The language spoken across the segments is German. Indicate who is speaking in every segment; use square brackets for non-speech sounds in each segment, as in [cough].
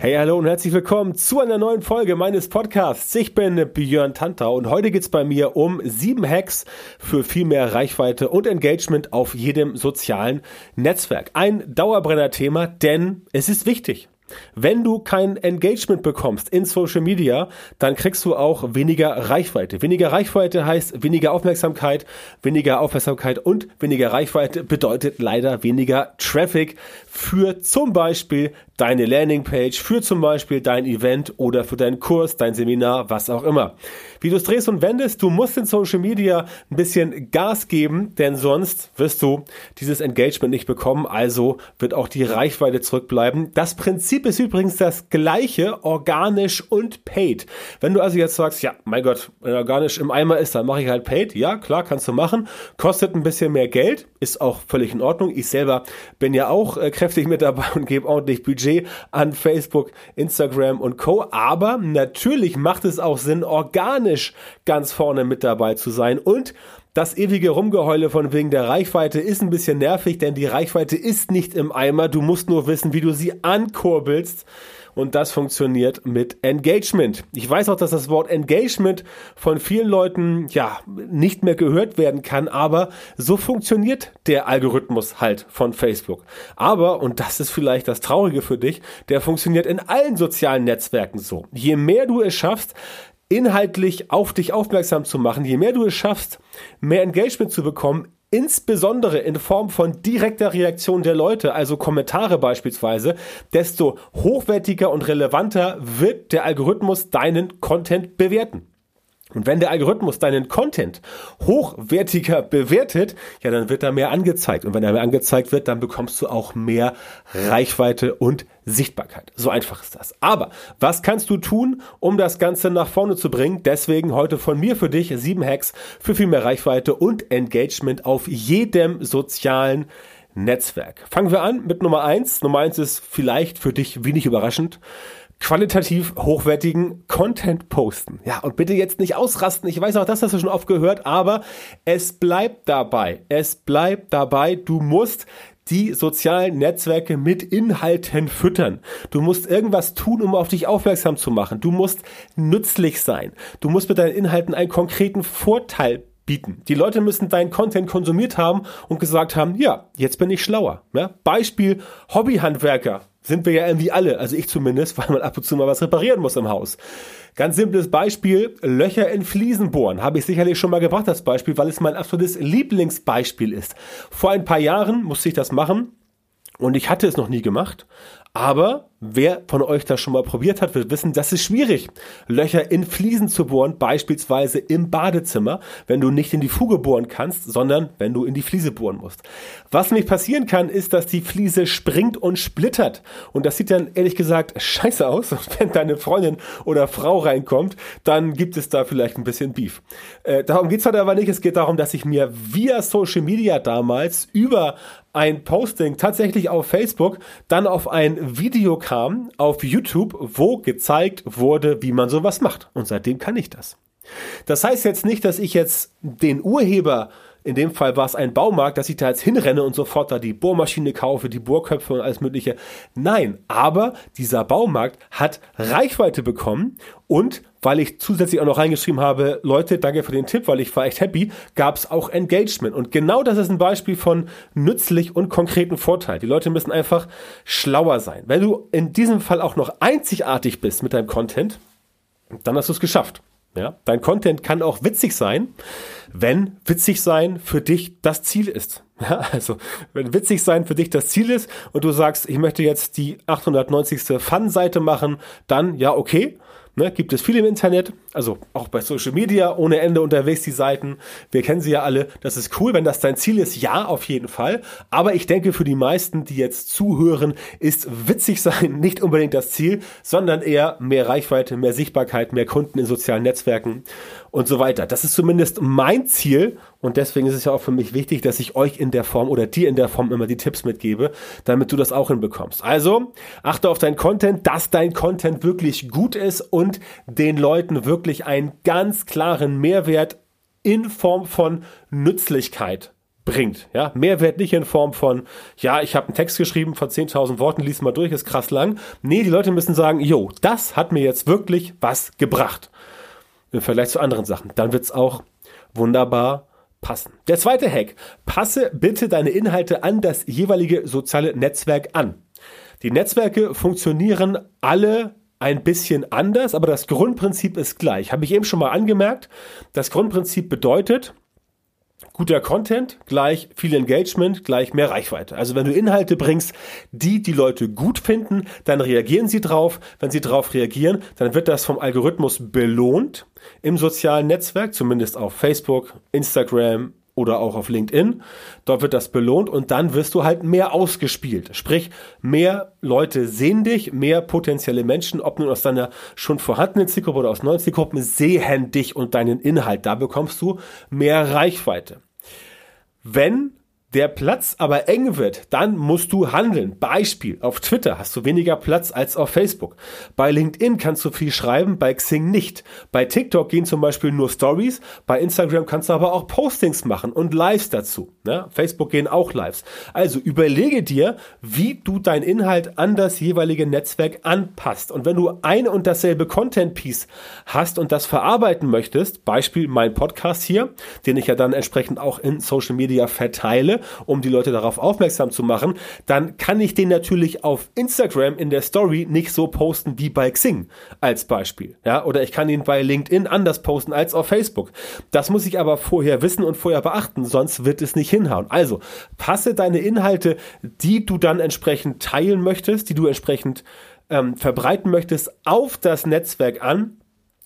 Speaker 1: Hey, hallo und herzlich willkommen zu einer neuen Folge meines Podcasts. Ich bin Björn Tantau und heute geht's bei mir um sieben Hacks für viel mehr Reichweite und Engagement auf jedem sozialen Netzwerk. Ein Dauerbrenner-Thema, denn es ist wichtig. Wenn du kein Engagement bekommst in Social Media, dann kriegst du auch weniger Reichweite. Weniger Reichweite heißt weniger Aufmerksamkeit, weniger Aufmerksamkeit und weniger Reichweite bedeutet leider weniger Traffic für zum Beispiel deine Landingpage, für zum Beispiel dein Event oder für deinen Kurs, dein Seminar, was auch immer. Wie du es drehst und wendest, du musst in Social Media ein bisschen Gas geben, denn sonst wirst du dieses Engagement nicht bekommen, also wird auch die Reichweite zurückbleiben. Das Prinzip ist übrigens das gleiche, organisch und paid. Wenn du also jetzt sagst, ja, mein Gott, wenn organisch im Eimer ist, dann mache ich halt paid. Ja, klar, kannst du machen. Kostet ein bisschen mehr Geld, ist auch völlig in Ordnung. Ich selber bin ja auch äh, kräftig mit dabei [laughs] und gebe ordentlich Budget an Facebook, Instagram und Co. Aber natürlich macht es auch Sinn, organisch ganz vorne mit dabei zu sein und das ewige Rumgeheule von wegen der Reichweite ist ein bisschen nervig, denn die Reichweite ist nicht im Eimer. Du musst nur wissen, wie du sie ankurbelst und das funktioniert mit Engagement. Ich weiß auch, dass das Wort Engagement von vielen Leuten ja nicht mehr gehört werden kann, aber so funktioniert der Algorithmus halt von Facebook. Aber, und das ist vielleicht das Traurige für dich, der funktioniert in allen sozialen Netzwerken so. Je mehr du es schaffst, inhaltlich auf dich aufmerksam zu machen, je mehr du es schaffst, mehr Engagement zu bekommen, insbesondere in Form von direkter Reaktion der Leute, also Kommentare beispielsweise, desto hochwertiger und relevanter wird der Algorithmus deinen Content bewerten. Und wenn der Algorithmus deinen Content hochwertiger bewertet, ja, dann wird da mehr angezeigt. Und wenn da mehr angezeigt wird, dann bekommst du auch mehr Reichweite und Sichtbarkeit. So einfach ist das. Aber was kannst du tun, um das Ganze nach vorne zu bringen? Deswegen heute von mir für dich sieben Hacks für viel mehr Reichweite und Engagement auf jedem sozialen Netzwerk. Fangen wir an mit Nummer eins. Nummer eins ist vielleicht für dich wenig überraschend qualitativ hochwertigen Content posten. Ja, und bitte jetzt nicht ausrasten. Ich weiß auch, das hast schon oft gehört, aber es bleibt dabei. Es bleibt dabei. Du musst die sozialen Netzwerke mit Inhalten füttern. Du musst irgendwas tun, um auf dich aufmerksam zu machen. Du musst nützlich sein. Du musst mit deinen Inhalten einen konkreten Vorteil bieten. Die Leute müssen deinen Content konsumiert haben und gesagt haben, ja, jetzt bin ich schlauer. Ja? Beispiel Hobbyhandwerker sind wir ja irgendwie alle, also ich zumindest, [laughs] weil man ab und zu mal was reparieren muss im Haus. Ganz simples Beispiel, Löcher in Fliesen bohren. Habe ich sicherlich schon mal gebracht, das Beispiel, weil es mein absolutes Lieblingsbeispiel ist. Vor ein paar Jahren musste ich das machen und ich hatte es noch nie gemacht. Aber wer von euch das schon mal probiert hat, wird wissen, das ist schwierig. Löcher in Fliesen zu bohren, beispielsweise im Badezimmer, wenn du nicht in die Fuge bohren kannst, sondern wenn du in die Fliese bohren musst. Was nämlich passieren kann, ist, dass die Fliese springt und splittert. Und das sieht dann ehrlich gesagt scheiße aus. Und wenn deine Freundin oder Frau reinkommt, dann gibt es da vielleicht ein bisschen Beef. Äh, darum geht's heute aber nicht. Es geht darum, dass ich mir via Social Media damals über ein Posting tatsächlich auf Facebook, dann auf ein Video kam auf YouTube, wo gezeigt wurde, wie man sowas macht. Und seitdem kann ich das. Das heißt jetzt nicht, dass ich jetzt den Urheber in dem Fall war es ein Baumarkt, dass ich da jetzt hinrenne und sofort da die Bohrmaschine kaufe, die Bohrköpfe und alles Mögliche. Nein, aber dieser Baumarkt hat Reichweite bekommen und weil ich zusätzlich auch noch reingeschrieben habe, Leute, danke für den Tipp, weil ich war echt happy, gab es auch Engagement. Und genau das ist ein Beispiel von nützlich und konkreten Vorteil. Die Leute müssen einfach schlauer sein. Wenn du in diesem Fall auch noch einzigartig bist mit deinem Content, dann hast du es geschafft. Ja, dein Content kann auch witzig sein, wenn witzig sein für dich das Ziel ist. [laughs] Ja, also, wenn witzig sein für dich das Ziel ist und du sagst, ich möchte jetzt die 890. Fun-Seite machen, dann ja, okay. Ne, gibt es viel im Internet, also auch bei Social Media ohne Ende unterwegs die Seiten. Wir kennen sie ja alle. Das ist cool, wenn das dein Ziel ist. Ja, auf jeden Fall. Aber ich denke, für die meisten, die jetzt zuhören, ist witzig sein [laughs] nicht unbedingt das Ziel, sondern eher mehr Reichweite, mehr Sichtbarkeit, mehr Kunden in sozialen Netzwerken und so weiter. Das ist zumindest mein Ziel und deswegen ist es ja auch für mich wichtig, dass ich euch in der Form oder dir in der Form immer die Tipps mitgebe, damit du das auch hinbekommst. Also achte auf dein Content, dass dein Content wirklich gut ist und den Leuten wirklich einen ganz klaren Mehrwert in Form von Nützlichkeit bringt. Ja, Mehrwert nicht in Form von, ja, ich habe einen Text geschrieben von 10.000 Worten, lies mal durch, ist krass lang. Nee, die Leute müssen sagen, jo, das hat mir jetzt wirklich was gebracht. Im Vergleich zu anderen Sachen. Dann wird's auch wunderbar passen. Der zweite Hack. Passe bitte deine Inhalte an das jeweilige soziale Netzwerk an. Die Netzwerke funktionieren alle ein bisschen anders, aber das Grundprinzip ist gleich. Habe ich eben schon mal angemerkt. Das Grundprinzip bedeutet, guter Content gleich viel Engagement gleich mehr Reichweite. Also wenn du Inhalte bringst, die die Leute gut finden, dann reagieren sie drauf. Wenn sie drauf reagieren, dann wird das vom Algorithmus belohnt im sozialen Netzwerk, zumindest auf Facebook, Instagram, oder auch auf LinkedIn. Dort wird das belohnt und dann wirst du halt mehr ausgespielt. Sprich, mehr Leute sehen dich, mehr potenzielle Menschen, ob nun aus deiner schon vorhandenen Zielgruppe oder aus neuen Zielgruppen, sehen dich und deinen Inhalt. Da bekommst du mehr Reichweite. Wenn der Platz aber eng wird, dann musst du handeln. Beispiel, auf Twitter hast du weniger Platz als auf Facebook. Bei LinkedIn kannst du viel schreiben, bei Xing nicht. Bei TikTok gehen zum Beispiel nur Stories, bei Instagram kannst du aber auch Postings machen und Lives dazu. Ne? Facebook gehen auch Lives. Also überlege dir, wie du dein Inhalt an das jeweilige Netzwerk anpasst. Und wenn du ein und dasselbe Content-Piece hast und das verarbeiten möchtest, Beispiel mein Podcast hier, den ich ja dann entsprechend auch in Social Media verteile, um die Leute darauf aufmerksam zu machen, dann kann ich den natürlich auf Instagram in der Story nicht so posten wie bei Xing als Beispiel. Ja, oder ich kann ihn bei LinkedIn anders posten als auf Facebook. Das muss ich aber vorher wissen und vorher beachten, sonst wird es nicht hinhauen. Also passe deine Inhalte, die du dann entsprechend teilen möchtest, die du entsprechend ähm, verbreiten möchtest, auf das Netzwerk an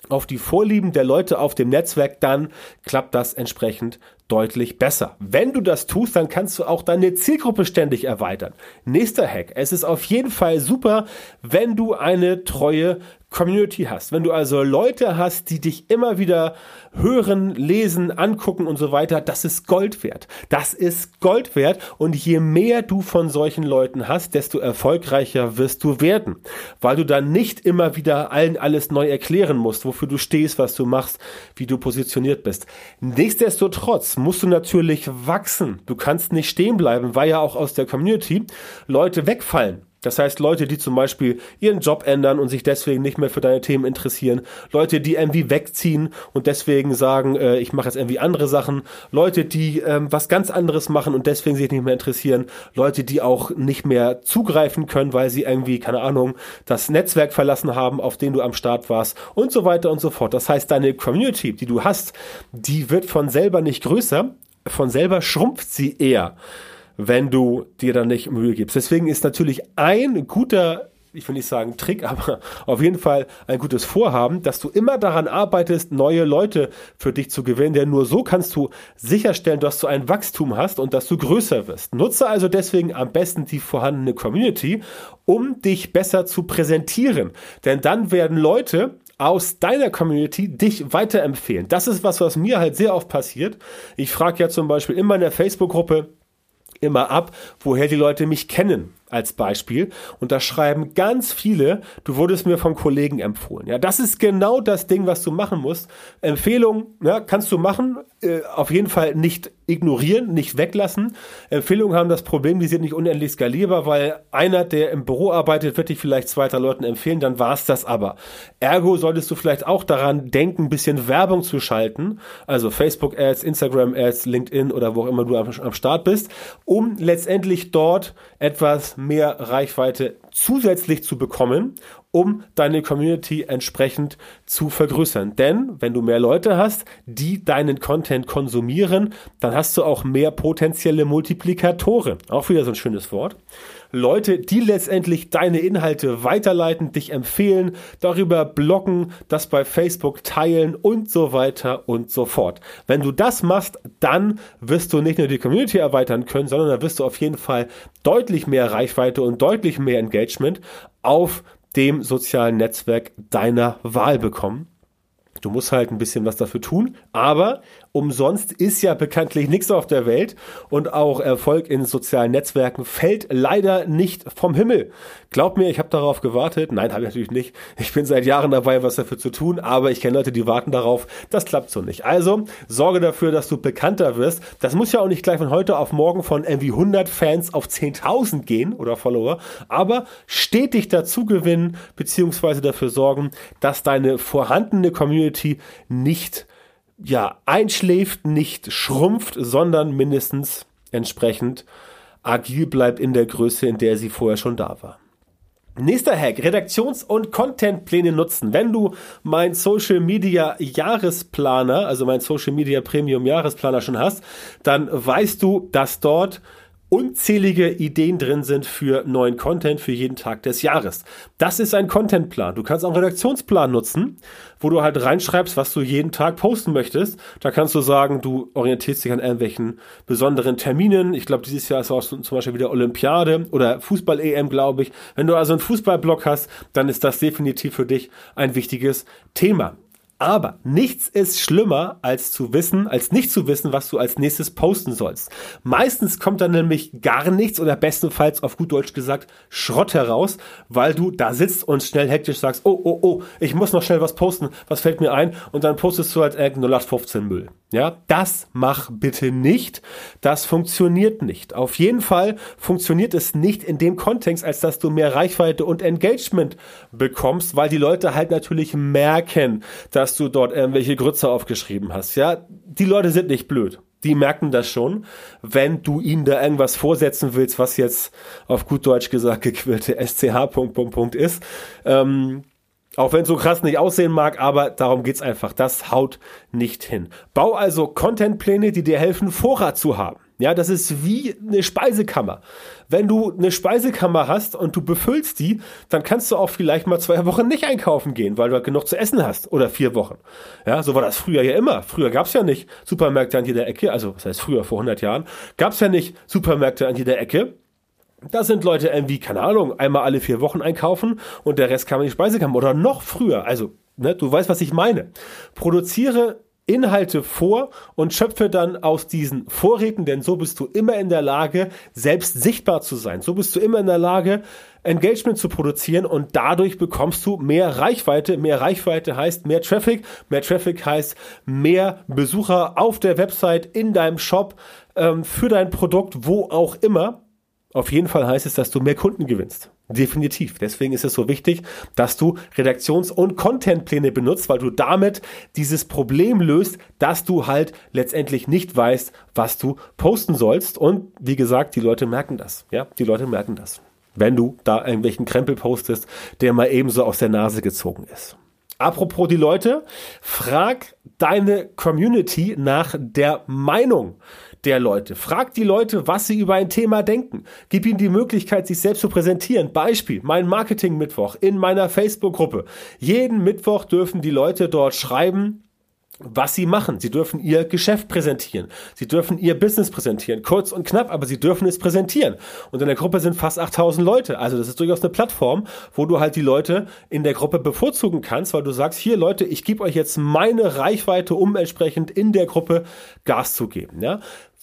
Speaker 1: auf die Vorlieben der Leute auf dem Netzwerk, dann klappt das entsprechend deutlich besser. Wenn du das tust, dann kannst du auch deine Zielgruppe ständig erweitern. Nächster Hack. Es ist auf jeden Fall super, wenn du eine treue Community hast, wenn du also Leute hast, die dich immer wieder hören, lesen, angucken und so weiter, das ist Gold wert. Das ist Gold wert und je mehr du von solchen Leuten hast, desto erfolgreicher wirst du werden, weil du dann nicht immer wieder allen alles neu erklären musst, wofür du stehst, was du machst, wie du positioniert bist. Nichtsdestotrotz musst du natürlich wachsen. Du kannst nicht stehen bleiben, weil ja auch aus der Community Leute wegfallen. Das heißt, Leute, die zum Beispiel ihren Job ändern und sich deswegen nicht mehr für deine Themen interessieren, Leute, die irgendwie wegziehen und deswegen sagen, äh, ich mache jetzt irgendwie andere Sachen, Leute, die ähm, was ganz anderes machen und deswegen sich nicht mehr interessieren, Leute, die auch nicht mehr zugreifen können, weil sie irgendwie, keine Ahnung, das Netzwerk verlassen haben, auf dem du am Start warst und so weiter und so fort. Das heißt, deine Community, die du hast, die wird von selber nicht größer, von selber schrumpft sie eher wenn du dir dann nicht Mühe gibst. Deswegen ist natürlich ein guter ich will nicht sagen Trick, [laughs] aber auf jeden Fall ein gutes Vorhaben, dass du immer daran arbeitest, neue Leute für dich zu gewinnen, denn nur so kannst du sicherstellen, dass du ein Wachstum hast und dass du größer wirst. Nutze also deswegen am besten die vorhandene Community, um dich besser zu präsentieren, denn dann werden Leute aus deiner Community dich weiterempfehlen. Das ist was, was mir halt sehr oft passiert. Ich frage ja zum Beispiel in meiner Facebook-Gruppe, immer ab, woher die Leute mich kennen als Beispiel. Und da schreiben ganz viele, du wurdest mir vom Kollegen empfohlen. Ja, das ist genau das Ding, was du machen musst. Empfehlung, ja, kannst du machen, äh, auf jeden Fall nicht ignorieren, nicht weglassen. Empfehlungen haben das Problem, die sind nicht unendlich skalierbar, weil einer, der im Büro arbeitet, wird dich vielleicht zwei, drei Leuten empfehlen, dann war's das aber. Ergo solltest du vielleicht auch daran denken, ein bisschen Werbung zu schalten, also Facebook-Ads, Instagram-Ads, LinkedIn oder wo auch immer du am, am Start bist, um letztendlich dort etwas mehr Reichweite zusätzlich zu bekommen um deine Community entsprechend zu vergrößern. Denn wenn du mehr Leute hast, die deinen Content konsumieren, dann hast du auch mehr potenzielle Multiplikatoren. Auch wieder so ein schönes Wort. Leute, die letztendlich deine Inhalte weiterleiten, dich empfehlen, darüber bloggen, das bei Facebook teilen und so weiter und so fort. Wenn du das machst, dann wirst du nicht nur die Community erweitern können, sondern da wirst du auf jeden Fall deutlich mehr Reichweite und deutlich mehr Engagement auf dem sozialen Netzwerk deiner Wahl bekommen. Du musst halt ein bisschen was dafür tun, aber umsonst ist ja bekanntlich nichts auf der Welt und auch Erfolg in sozialen Netzwerken fällt leider nicht vom Himmel. Glaub mir, ich habe darauf gewartet. Nein, habe ich natürlich nicht. Ich bin seit Jahren dabei, was dafür zu tun, aber ich kenne Leute, die warten darauf. Das klappt so nicht. Also sorge dafür, dass du bekannter wirst. Das muss ja auch nicht gleich von heute auf morgen von irgendwie 100 Fans auf 10.000 gehen oder Follower, aber stetig dazu gewinnen beziehungsweise dafür sorgen, dass deine vorhandene Community Community nicht ja, einschläft, nicht schrumpft, sondern mindestens entsprechend agil bleibt in der Größe, in der sie vorher schon da war. Nächster Hack, Redaktions- und Contentpläne nutzen. Wenn du mein Social Media Jahresplaner, also mein Social Media Premium Jahresplaner schon hast, dann weißt du, dass dort unzählige Ideen drin sind für neuen Content für jeden Tag des Jahres. Das ist ein Contentplan. Du kannst auch einen Redaktionsplan nutzen, wo du halt reinschreibst, was du jeden Tag posten möchtest. Da kannst du sagen, du orientierst dich an irgendwelchen besonderen Terminen. Ich glaube, dieses Jahr ist auch zum Beispiel wieder Olympiade oder Fußball-EM, glaube ich. Wenn du also einen Fußballblog hast, dann ist das definitiv für dich ein wichtiges Thema. Aber nichts ist schlimmer, als zu wissen, als nicht zu wissen, was du als nächstes posten sollst. Meistens kommt dann nämlich gar nichts oder bestenfalls auf gut Deutsch gesagt Schrott heraus, weil du da sitzt und schnell hektisch sagst, oh, oh, oh, ich muss noch schnell was posten, was fällt mir ein? Und dann postest du halt irgendeinen 0815 Müll. Ja, das mach bitte nicht. Das funktioniert nicht. Auf jeden Fall funktioniert es nicht in dem Kontext, als dass du mehr Reichweite und Engagement bekommst, weil die Leute halt natürlich merken, dass du dort irgendwelche Grütze aufgeschrieben hast. Ja, die Leute sind nicht blöd. Die merken das schon, wenn du ihnen da irgendwas vorsetzen willst, was jetzt auf gut Deutsch gesagt gequillte SCH Punkt, Punkt, Punkt ist. Ähm, auch wenn es so krass nicht aussehen mag, aber darum geht's einfach. Das haut nicht hin. Bau also Contentpläne, die dir helfen, Vorrat zu haben. Ja, das ist wie eine Speisekammer. Wenn du eine Speisekammer hast und du befüllst die, dann kannst du auch vielleicht mal zwei Wochen nicht einkaufen gehen, weil du halt genug zu essen hast. Oder vier Wochen. Ja, so war das früher ja immer. Früher gab's ja nicht Supermärkte an jeder Ecke. Also, das heißt früher, vor 100 Jahren, gab's ja nicht Supermärkte an jeder Ecke. Da sind Leute irgendwie, keine Ahnung, einmal alle vier Wochen einkaufen und der Rest kam in die Speisekammer oder noch früher. Also, ne, du weißt, was ich meine. Produziere Inhalte vor und schöpfe dann aus diesen Vorräten, denn so bist du immer in der Lage, selbst sichtbar zu sein. So bist du immer in der Lage, Engagement zu produzieren und dadurch bekommst du mehr Reichweite. Mehr Reichweite heißt mehr Traffic. Mehr Traffic heißt mehr Besucher auf der Website, in deinem Shop, ähm, für dein Produkt, wo auch immer. Auf jeden Fall heißt es, dass du mehr Kunden gewinnst. Definitiv. Deswegen ist es so wichtig, dass du Redaktions- und Contentpläne benutzt, weil du damit dieses Problem löst, dass du halt letztendlich nicht weißt, was du posten sollst. Und wie gesagt, die Leute merken das. Ja, die Leute merken das. Wenn du da irgendwelchen Krempel postest, der mal ebenso aus der Nase gezogen ist. Apropos die Leute, frag deine Community nach der Meinung der Leute. Frag die Leute, was sie über ein Thema denken. Gib ihnen die Möglichkeit, sich selbst zu präsentieren. Beispiel, mein Marketing-Mittwoch in meiner Facebook-Gruppe. Jeden Mittwoch dürfen die Leute dort schreiben, was sie machen. Sie dürfen ihr Geschäft präsentieren. Sie dürfen ihr Business präsentieren. Kurz und knapp, aber sie dürfen es präsentieren. Und in der Gruppe sind fast 8000 Leute. Also das ist durchaus eine Plattform, wo du halt die Leute in der Gruppe bevorzugen kannst, weil du sagst, hier Leute, ich gebe euch jetzt meine Reichweite, um entsprechend in der Gruppe Gas zu geben. Ja?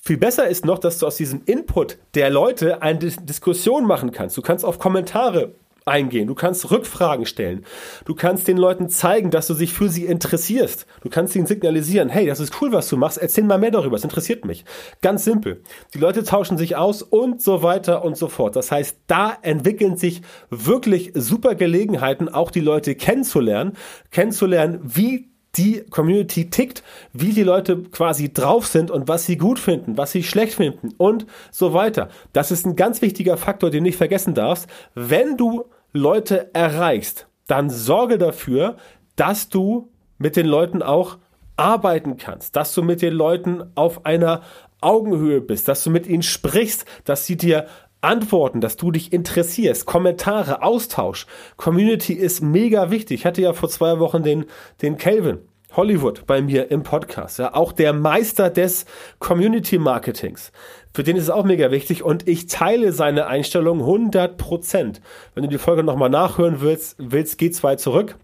Speaker 1: Viel besser ist noch, dass du aus diesem Input der Leute eine Diskussion machen kannst. Du kannst auf Kommentare eingehen. Du kannst Rückfragen stellen. Du kannst den Leuten zeigen, dass du dich für sie interessierst. Du kannst ihnen signalisieren, hey, das ist cool, was du machst. Erzähl mal mehr darüber. Es interessiert mich. Ganz simpel. Die Leute tauschen sich aus und so weiter und so fort. Das heißt, da entwickeln sich wirklich super Gelegenheiten, auch die Leute kennenzulernen, kennenzulernen, wie die Community tickt, wie die Leute quasi drauf sind und was sie gut finden, was sie schlecht finden und so weiter. Das ist ein ganz wichtiger Faktor, den du nicht vergessen darfst. Wenn du Leute erreichst, dann sorge dafür, dass du mit den Leuten auch arbeiten kannst, dass du mit den Leuten auf einer Augenhöhe bist, dass du mit ihnen sprichst, dass sie dir antworten, dass du dich interessierst, Kommentare, Austausch. Community ist mega wichtig. Ich hatte ja vor zwei Wochen den, den Calvin Hollywood bei mir im Podcast, ja, auch der Meister des Community Marketings. Für den ist es auch mega wichtig und ich teile seine Einstellung 100 Prozent. Wenn du die Folge nochmal nachhören willst, willst, geh zwei zurück.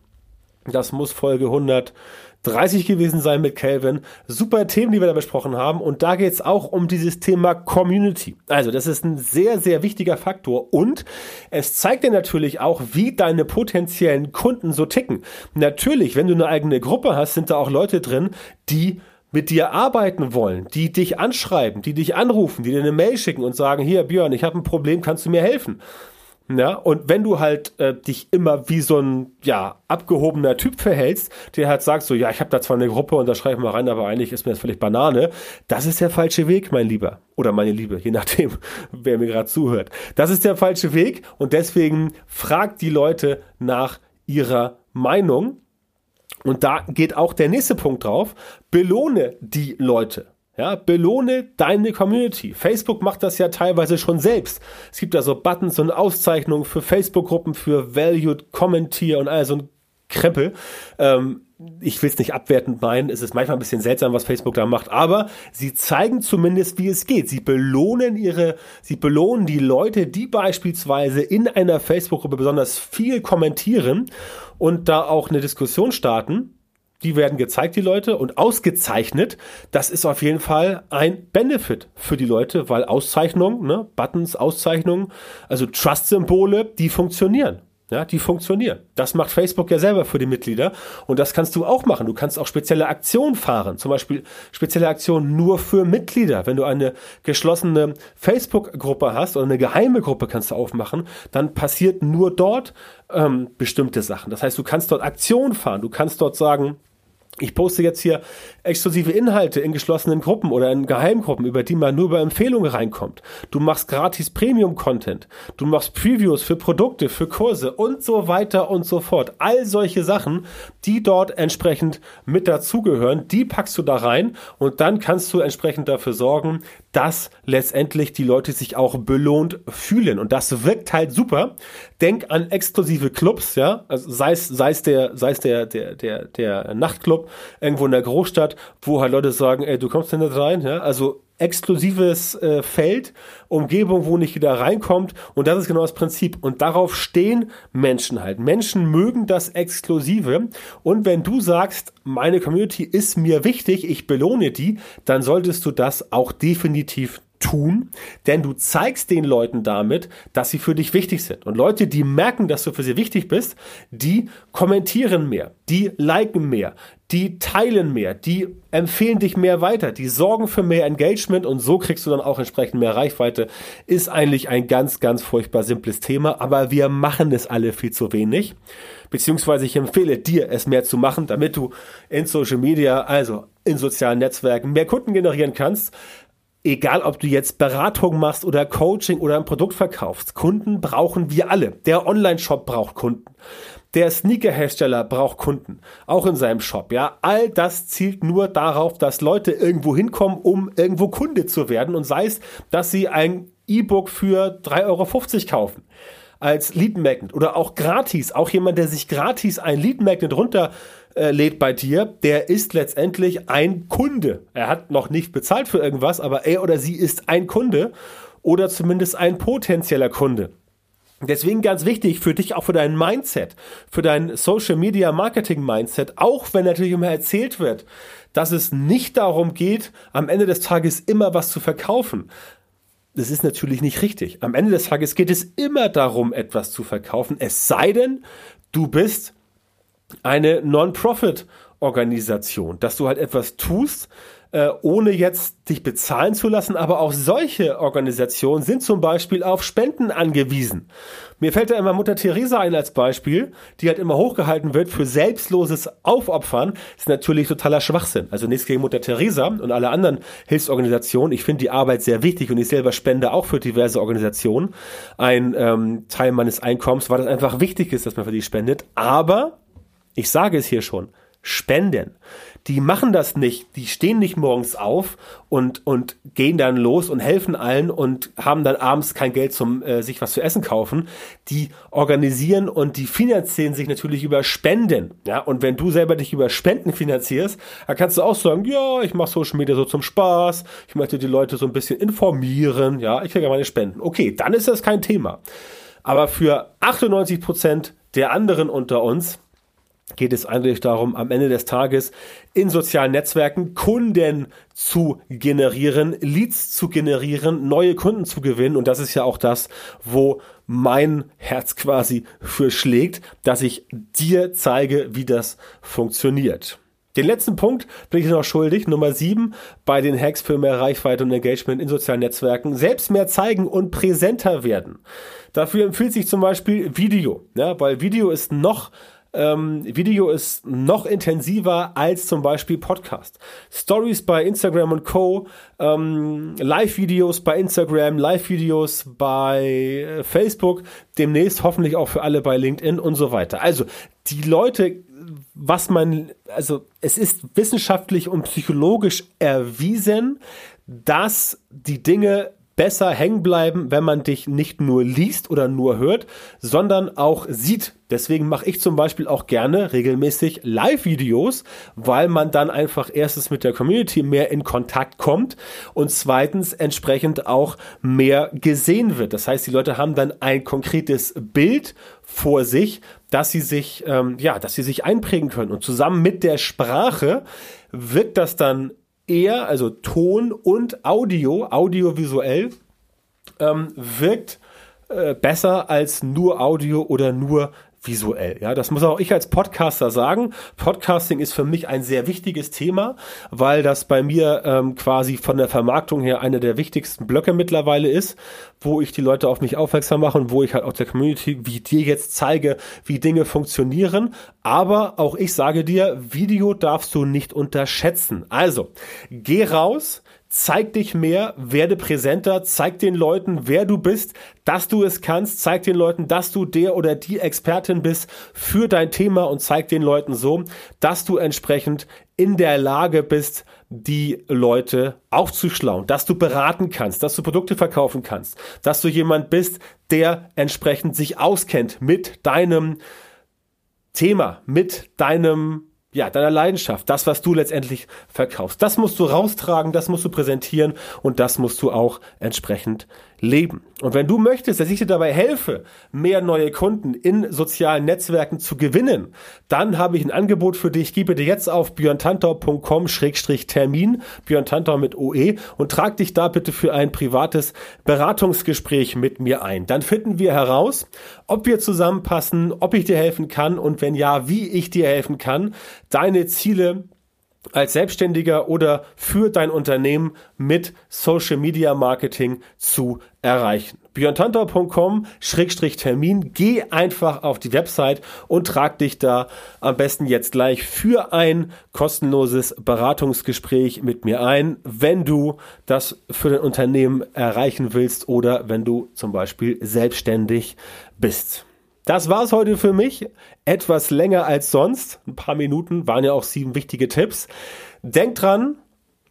Speaker 1: Das muss Folge 100 30 gewesen sein mit Calvin. Super Themen, die wir da besprochen haben. Und da geht es auch um dieses Thema Community. Also das ist ein sehr, sehr wichtiger Faktor. Und es zeigt dir natürlich auch, wie deine potenziellen Kunden so ticken. Natürlich, wenn du eine eigene Gruppe hast, sind da auch Leute drin, die mit dir arbeiten wollen, die dich anschreiben, die dich anrufen, die dir eine Mail schicken und sagen, hier Björn, ich habe ein Problem, kannst du mir helfen? Ja, und wenn du halt äh, dich immer wie so ein ja abgehobener Typ verhältst, der halt sagt so, ja, ich habe da zwar eine Gruppe und da schreibe ich mal rein, aber eigentlich ist mir das völlig Banane, das ist der falsche Weg, mein Lieber oder meine Liebe, je nachdem, [laughs] wer mir gerade zuhört. Das ist der falsche Weg und deswegen frag die Leute nach ihrer Meinung. Und da geht auch der nächste Punkt drauf. Belohne die Leute. Ja, belohne deine Community. Facebook macht das ja teilweise schon selbst. Es gibt da so Buttons und Auszeichnungen für Facebook-Gruppen, für Valued, Kommentier und all so ein Krempel. Ähm, ich will es nicht abwertend meinen, es ist manchmal ein bisschen seltsam, was Facebook da macht, aber sie zeigen zumindest, wie es geht. Sie belohnen ihre, sie belohnen die Leute, die beispielsweise in einer Facebook-Gruppe besonders viel kommentieren und da auch eine Diskussion starten die werden gezeigt, die Leute, und ausgezeichnet. Das ist auf jeden Fall ein Benefit für die Leute, weil Auszeichnungen, ne, Buttons, Auszeichnungen, also Trust-Symbole, die funktionieren. Ja, die funktionieren. Das macht Facebook ja selber für die Mitglieder und das kannst du auch machen. Du kannst auch spezielle Aktionen fahren, zum Beispiel spezielle Aktionen nur für Mitglieder. Wenn du eine geschlossene Facebook-Gruppe hast oder eine geheime Gruppe kannst du aufmachen, dann passiert nur dort ähm, bestimmte Sachen. Das heißt, du kannst dort Aktionen fahren, du kannst dort sagen, ich poste jetzt hier exklusive Inhalte in geschlossenen Gruppen oder in Geheimgruppen, über die man nur über Empfehlungen reinkommt. Du machst gratis Premium-Content. Du machst Previews für Produkte, für Kurse und so weiter und so fort. All solche Sachen, die dort entsprechend mit dazugehören, die packst du da rein und dann kannst du entsprechend dafür sorgen, dass letztendlich die Leute sich auch belohnt fühlen. Und das wirkt halt super. Denk an exklusive Clubs, ja, also sei es, sei es der, sei es der, der, der, der Nachtclub irgendwo in der Großstadt, wo halt Leute sagen, ey, du kommst denn nicht rein, ja, also exklusives äh, Feld, Umgebung, wo nicht jeder reinkommt. Und das ist genau das Prinzip. Und darauf stehen Menschen halt. Menschen mögen das Exklusive. Und wenn du sagst, meine Community ist mir wichtig, ich belohne die, dann solltest du das auch definitiv tun, denn du zeigst den Leuten damit, dass sie für dich wichtig sind. Und Leute, die merken, dass du für sie wichtig bist, die kommentieren mehr, die liken mehr, die teilen mehr, die empfehlen dich mehr weiter, die sorgen für mehr Engagement und so kriegst du dann auch entsprechend mehr Reichweite. Ist eigentlich ein ganz, ganz furchtbar simples Thema, aber wir machen es alle viel zu wenig. Beziehungsweise ich empfehle dir, es mehr zu machen, damit du in Social Media, also in sozialen Netzwerken, mehr Kunden generieren kannst egal ob du jetzt Beratung machst oder Coaching oder ein Produkt verkaufst, Kunden brauchen wir alle. Der Online-Shop braucht Kunden. Der Sneaker-Hersteller braucht Kunden, auch in seinem Shop. Ja, all das zielt nur darauf, dass Leute irgendwo hinkommen, um irgendwo Kunde zu werden und sei es, dass sie ein E-Book für 3,50 Euro kaufen als Lead Magnet oder auch gratis. Auch jemand, der sich gratis ein Lead Magnet runter äh, lädt bei dir, der ist letztendlich ein Kunde. Er hat noch nicht bezahlt für irgendwas, aber er oder sie ist ein Kunde oder zumindest ein potenzieller Kunde. Deswegen ganz wichtig für dich, auch für dein Mindset, für dein Social Media Marketing Mindset, auch wenn natürlich immer erzählt wird, dass es nicht darum geht, am Ende des Tages immer was zu verkaufen. Das ist natürlich nicht richtig. Am Ende des Tages geht es immer darum, etwas zu verkaufen, es sei denn, du bist eine Non-Profit Organisation, dass du halt etwas tust, äh, ohne jetzt dich bezahlen zu lassen. Aber auch solche Organisationen sind zum Beispiel auf Spenden angewiesen. Mir fällt da immer Mutter Teresa ein als Beispiel, die halt immer hochgehalten wird für selbstloses Aufopfern. Das ist natürlich totaler Schwachsinn. Also nichts gegen Mutter Teresa und alle anderen Hilfsorganisationen. Ich finde die Arbeit sehr wichtig und ich selber spende auch für diverse Organisationen ein ähm, Teil meines Einkommens, weil das einfach wichtig ist, dass man für die spendet. Aber ich sage es hier schon, spenden. Die machen das nicht, die stehen nicht morgens auf und, und gehen dann los und helfen allen und haben dann abends kein Geld zum äh, sich was zu essen kaufen. Die organisieren und die finanzieren sich natürlich über Spenden. Ja, und wenn du selber dich über Spenden finanzierst, dann kannst du auch sagen, ja, ich mache Social Media so zum Spaß, ich möchte die Leute so ein bisschen informieren, ja, ich kriege meine Spenden. Okay, dann ist das kein Thema. Aber für 98 Prozent der anderen unter uns, geht es eigentlich darum, am Ende des Tages in sozialen Netzwerken Kunden zu generieren, Leads zu generieren, neue Kunden zu gewinnen. Und das ist ja auch das, wo mein Herz quasi für schlägt, dass ich dir zeige, wie das funktioniert. Den letzten Punkt bin ich noch schuldig, Nummer sieben, bei den Hacks für mehr Reichweite und Engagement in sozialen Netzwerken, selbst mehr zeigen und präsenter werden. Dafür empfiehlt sich zum Beispiel Video, ja, weil Video ist noch ähm, Video ist noch intensiver als zum Beispiel Podcast. Stories bei Instagram und Co., ähm, Live-Videos bei Instagram, Live-Videos bei äh, Facebook, demnächst hoffentlich auch für alle bei LinkedIn und so weiter. Also die Leute, was man, also es ist wissenschaftlich und psychologisch erwiesen, dass die Dinge besser hängen bleiben, wenn man dich nicht nur liest oder nur hört, sondern auch sieht. Deswegen mache ich zum Beispiel auch gerne regelmäßig Live-Videos, weil man dann einfach erstens mit der Community mehr in Kontakt kommt und zweitens entsprechend auch mehr gesehen wird. Das heißt, die Leute haben dann ein konkretes Bild vor sich, dass sie sich, ähm, ja, dass sie sich einprägen können. Und zusammen mit der Sprache wirkt das dann eher, also Ton und Audio, audiovisuell, ähm, wirkt äh, besser als nur Audio oder nur visuell. Ja, das muss auch ich als Podcaster sagen. Podcasting ist für mich ein sehr wichtiges Thema, weil das bei mir ähm, quasi von der Vermarktung her einer der wichtigsten Blöcke mittlerweile ist, wo ich die Leute auf mich aufmerksam mache und wo ich halt auch der Community wie dir jetzt zeige, wie Dinge funktionieren. Aber auch ich sage dir, Video darfst du nicht unterschätzen. Also, geh raus, zeig dich mehr, werde präsenter, zeig den Leuten, wer du bist, dass du es kannst, zeig den Leuten, dass du der oder die Expertin bist für dein Thema und zeig den Leuten so, dass du entsprechend in der Lage bist, die Leute aufzuschlauen, dass du beraten kannst, dass du Produkte verkaufen kannst, dass du jemand bist, der entsprechend sich auskennt mit deinem Thema, mit deinem ja, deiner Leidenschaft, das, was du letztendlich verkaufst. Das musst du raustragen, das musst du präsentieren und das musst du auch entsprechend leben. Und wenn du möchtest, dass ich dir dabei helfe, mehr neue Kunden in sozialen Netzwerken zu gewinnen, dann habe ich ein Angebot für dich. Gib dir jetzt auf björntantau.com-termin, Björn Tantau mit OE und trag dich da bitte für ein privates Beratungsgespräch mit mir ein. Dann finden wir heraus, ob wir zusammenpassen, ob ich dir helfen kann und wenn ja, wie ich dir helfen kann, deine Ziele als Selbstständiger oder für dein Unternehmen mit Social Media Marketing zu erreichen. björntantau.com-termin. Geh einfach auf die Website und trag dich da am besten jetzt gleich für ein kostenloses Beratungsgespräch mit mir ein, wenn du das für dein Unternehmen erreichen willst oder wenn du zum Beispiel selbstständig bist. Das war's heute für mich. Etwas länger als sonst. Ein paar Minuten waren ja auch sieben wichtige Tipps. Denk dran,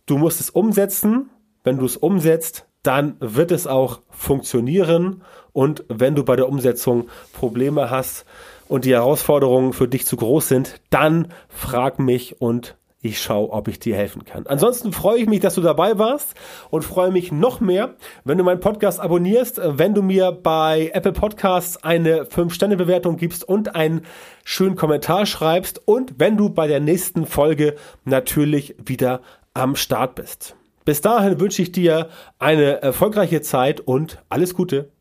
Speaker 1: du musst es umsetzen. Wenn du es umsetzt, dann wird es auch funktionieren. Und wenn du bei der Umsetzung Probleme hast und die Herausforderungen für dich zu groß sind, dann frag mich und ich schaue, ob ich dir helfen kann. Ansonsten freue ich mich, dass du dabei warst und freue mich noch mehr, wenn du meinen Podcast abonnierst, wenn du mir bei Apple Podcasts eine 5-Sterne-Bewertung gibst und einen schönen Kommentar schreibst und wenn du bei der nächsten Folge natürlich wieder am Start bist. Bis dahin wünsche ich dir eine erfolgreiche Zeit und alles Gute.